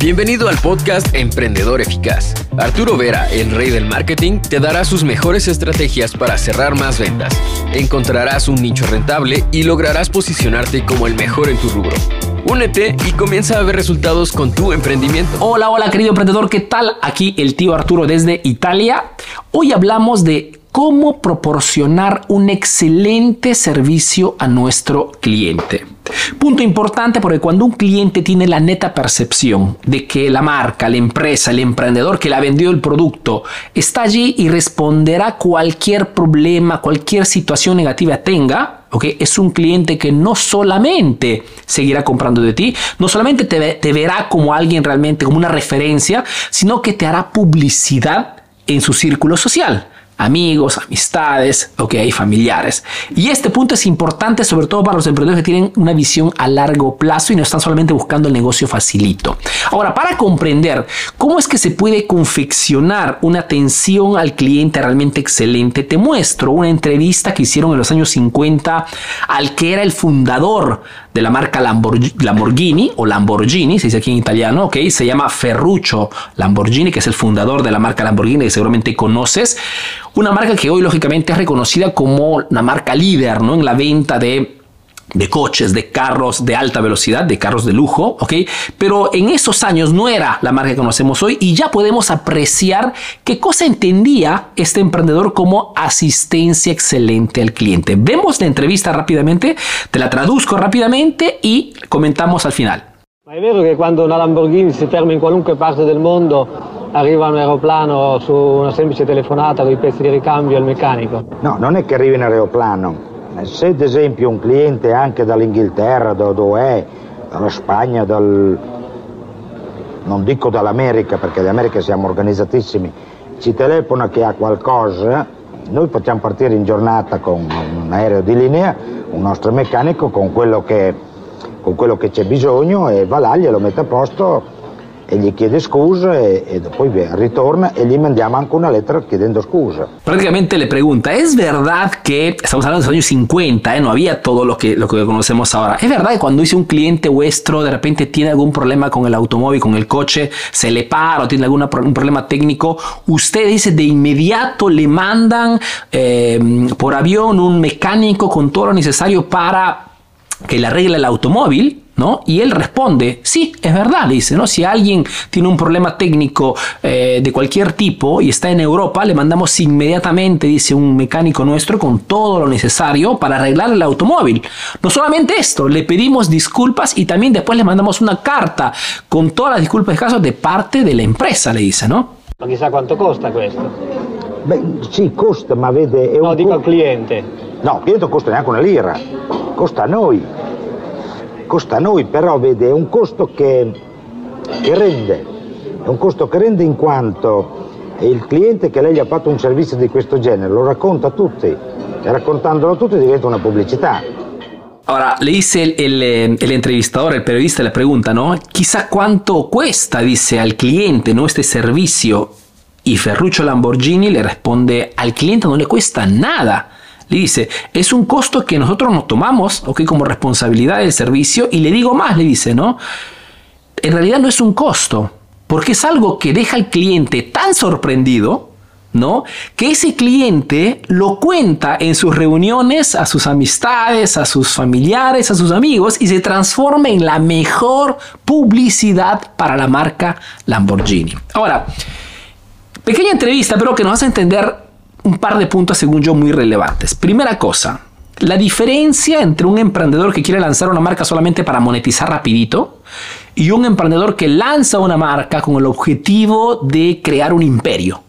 Bienvenido al podcast Emprendedor Eficaz. Arturo Vera, el rey del marketing, te dará sus mejores estrategias para cerrar más ventas. Encontrarás un nicho rentable y lograrás posicionarte como el mejor en tu rubro. Únete y comienza a ver resultados con tu emprendimiento. Hola, hola querido emprendedor, ¿qué tal? Aquí el tío Arturo desde Italia. Hoy hablamos de cómo proporcionar un excelente servicio a nuestro cliente. Punto importante porque cuando un cliente tiene la neta percepción de que la marca, la empresa, el emprendedor que le ha vendido el producto está allí y responderá cualquier problema, cualquier situación negativa tenga, ¿okay? es un cliente que no solamente seguirá comprando de ti, no solamente te, te verá como alguien realmente, como una referencia, sino que te hará publicidad en su círculo social amigos, amistades, ok, familiares. Y este punto es importante sobre todo para los emprendedores que tienen una visión a largo plazo y no están solamente buscando el negocio facilito. Ahora, para comprender cómo es que se puede confeccionar una atención al cliente realmente excelente, te muestro una entrevista que hicieron en los años 50 al que era el fundador de la marca Lamborghini o Lamborghini, se dice aquí en italiano, ok, se llama Ferruccio Lamborghini, que es el fundador de la marca Lamborghini que seguramente conoces. Una marca que hoy lógicamente es reconocida como una marca líder ¿no? en la venta de de coches, de carros de alta velocidad, de carros de lujo, ¿ok? Pero en esos años no era la marca que conocemos hoy y ya podemos apreciar qué cosa entendía este emprendedor como asistencia excelente al cliente. Vemos la entrevista rápidamente, te la traduzco rápidamente y comentamos al final. È vero che quando una Lamborghini si ferma in qualunque parte del mondo arriva un aeroplano su una semplice telefonata con i pezzi di ricambio al meccanico? No, non è che arrivi in aeroplano, se ad esempio un cliente anche dall'Inghilterra, da dove è, dalla Spagna, dal, non dico dall'America perché d'America siamo organizzatissimi, ci telefona che ha qualcosa, noi possiamo partire in giornata con un aereo di linea, un nostro meccanico con quello che, con quello che c'è bisogno e va là, glielo mette a posto e gli chiede scusa e, e, poi ritorna y le mandamos anche una letra pidiendo scusa. Prácticamente le pregunta, ¿es verdad que, estamos hablando de los años 50, eh, no había todo lo que, lo que conocemos ahora, ¿es verdad que cuando dice un cliente vuestro de repente tiene algún problema con el automóvil, con el coche, se le para o tiene algún un problema técnico, usted dice de inmediato le mandan eh, por avión un mecánico con todo lo necesario para que le arregle el automóvil? ¿No? Y él responde, sí, es verdad, le dice, ¿no? Si alguien tiene un problema técnico eh, de cualquier tipo y está en Europa, le mandamos inmediatamente, dice un mecánico nuestro, con todo lo necesario para arreglar el automóvil. No solamente esto, le pedimos disculpas y también después le mandamos una carta con todas las disculpas de caso de parte de la empresa, le dice, ¿no? Ma chissà quanto costa questo? Beh, sì, costa, ma vede... no, dico al cliente. No, il cliente costa neanche una lira, costa a noi. Costa a noi, però vede, è un costo che, che rende, è un costo che rende in quanto il cliente che lei gli ha fatto un servizio di questo genere lo racconta a tutti e raccontandolo a tutti diventa una pubblicità. Ahora, le dice el, el, el, entrevistador, el periodista le pregunta, ¿no? Quizá cuánto cuesta, dice al cliente, ¿no? Este servicio. Y Ferruccio Lamborghini le responde, al cliente no le cuesta nada. Le dice, es un costo que nosotros nos tomamos, ok, como responsabilidad del servicio. Y le digo más, le dice, ¿no? En realidad no es un costo, porque es algo que deja al cliente tan sorprendido, ¿no? Que ese cliente lo cuenta en sus reuniones a sus amistades, a sus familiares, a sus amigos y se transforma en la mejor publicidad para la marca Lamborghini. Ahora, pequeña entrevista, pero que nos hace entender un par de puntos según yo muy relevantes. Primera cosa, la diferencia entre un emprendedor que quiere lanzar una marca solamente para monetizar rapidito y un emprendedor que lanza una marca con el objetivo de crear un imperio.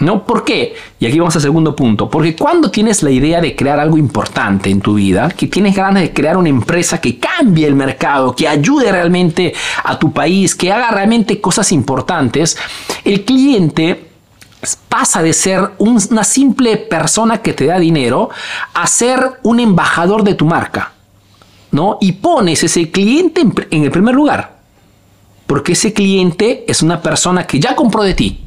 ¿No? ¿Por qué? Y aquí vamos al segundo punto. Porque cuando tienes la idea de crear algo importante en tu vida, que tienes ganas de crear una empresa que cambie el mercado, que ayude realmente a tu país, que haga realmente cosas importantes, el cliente pasa de ser una simple persona que te da dinero a ser un embajador de tu marca, ¿no? Y pones ese cliente en, el primer lugar, porque ese cliente es una persona que ya compró de ti.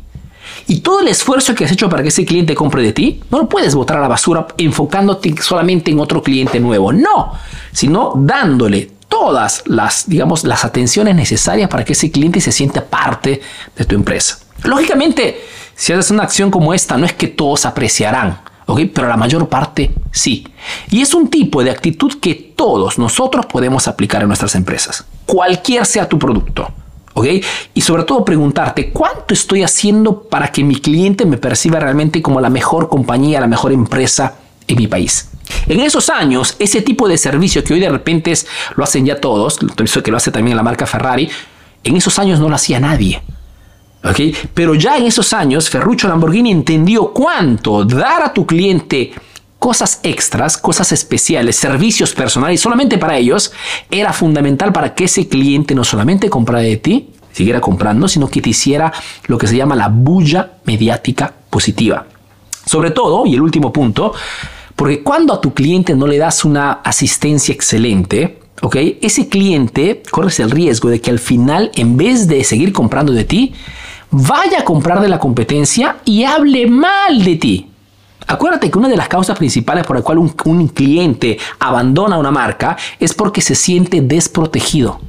Y todo el esfuerzo que has hecho para que ese cliente compre de ti, no lo puedes botar a la basura enfocándote solamente en otro cliente nuevo. No, sino dándole todas las, digamos, las atenciones necesarias para que ese cliente se sienta parte de tu empresa. Lógicamente, si haces una acción como esta, no es que todos apreciarán, ¿ok? Pero la mayor parte sí. Y es un tipo de actitud que todos nosotros podemos aplicar en nuestras empresas, cualquier sea tu producto. ¿ok? Y sobre todo preguntarte, ¿cuánto estoy haciendo para que mi cliente me perciba realmente como la mejor compañía, la mejor empresa en mi país? En esos años, ese tipo de servicio que hoy de repente es, lo hacen ya todos, que lo hace también la marca Ferrari, en esos años no lo hacía nadie. ¿Okay? Pero ya en esos años, Ferruccio Lamborghini entendió cuánto dar a tu cliente cosas extras, cosas especiales, servicios personales solamente para ellos, era fundamental para que ese cliente no solamente comprara de ti, siguiera comprando, sino que te hiciera lo que se llama la bulla mediática positiva. Sobre todo, y el último punto, porque cuando a tu cliente no le das una asistencia excelente, ¿ok? Ese cliente corres el riesgo de que al final, en vez de seguir comprando de ti, vaya a comprar de la competencia y hable mal de ti. Acuérdate que una de las causas principales por la cual un, un cliente abandona una marca es porque se siente desprotegido,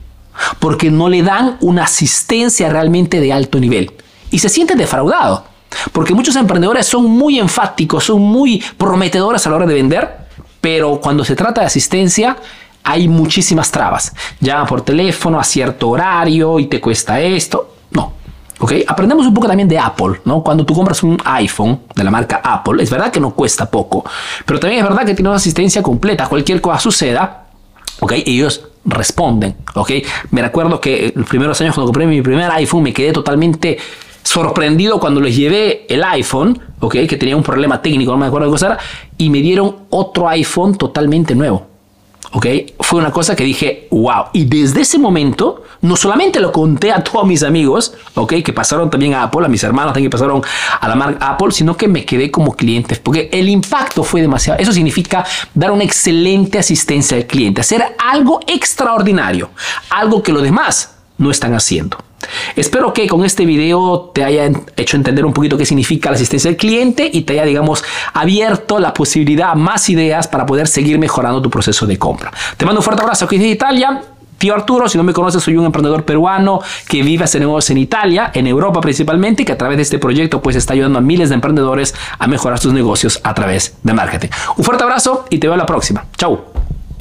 porque no le dan una asistencia realmente de alto nivel y se siente defraudado. Porque muchos emprendedores son muy enfáticos, son muy prometedores a la hora de vender, pero cuando se trata de asistencia hay muchísimas trabas. Llama por teléfono a cierto horario y te cuesta esto. ¿Ok? Aprendemos un poco también de Apple, ¿no? Cuando tú compras un iPhone de la marca Apple, es verdad que no cuesta poco, pero también es verdad que tiene una asistencia completa. Cualquier cosa suceda, ¿ok? Ellos responden, ¿ok? Me recuerdo que los primeros años cuando compré mi primer iPhone me quedé totalmente sorprendido cuando les llevé el iPhone, ¿ok? Que tenía un problema técnico, no me acuerdo qué cosa era, y me dieron otro iPhone totalmente nuevo. ¿ok? Fue una cosa que dije, wow. Y desde ese momento, no solamente lo conté a todos mis amigos, ¿ok? Que pasaron también a Apple, a mis hermanos también pasaron a la marca Apple, sino que me quedé como cliente, porque el impacto fue demasiado. Eso significa dar una excelente asistencia al cliente, hacer algo extraordinario, algo que los demás no están haciendo. Espero que con este video te haya hecho entender un poquito qué significa la asistencia al cliente y te haya, digamos, abierto la posibilidad a más ideas para poder seguir mejorando tu proceso de compra. Te mando un fuerte abrazo aquí desde Italia. Tío Arturo, si no me conoces, soy un emprendedor peruano que vive hace negocios en Italia, en Europa principalmente, y que a través de este proyecto pues está ayudando a miles de emprendedores a mejorar sus negocios a través de marketing. Un fuerte abrazo y te veo la próxima. Chau.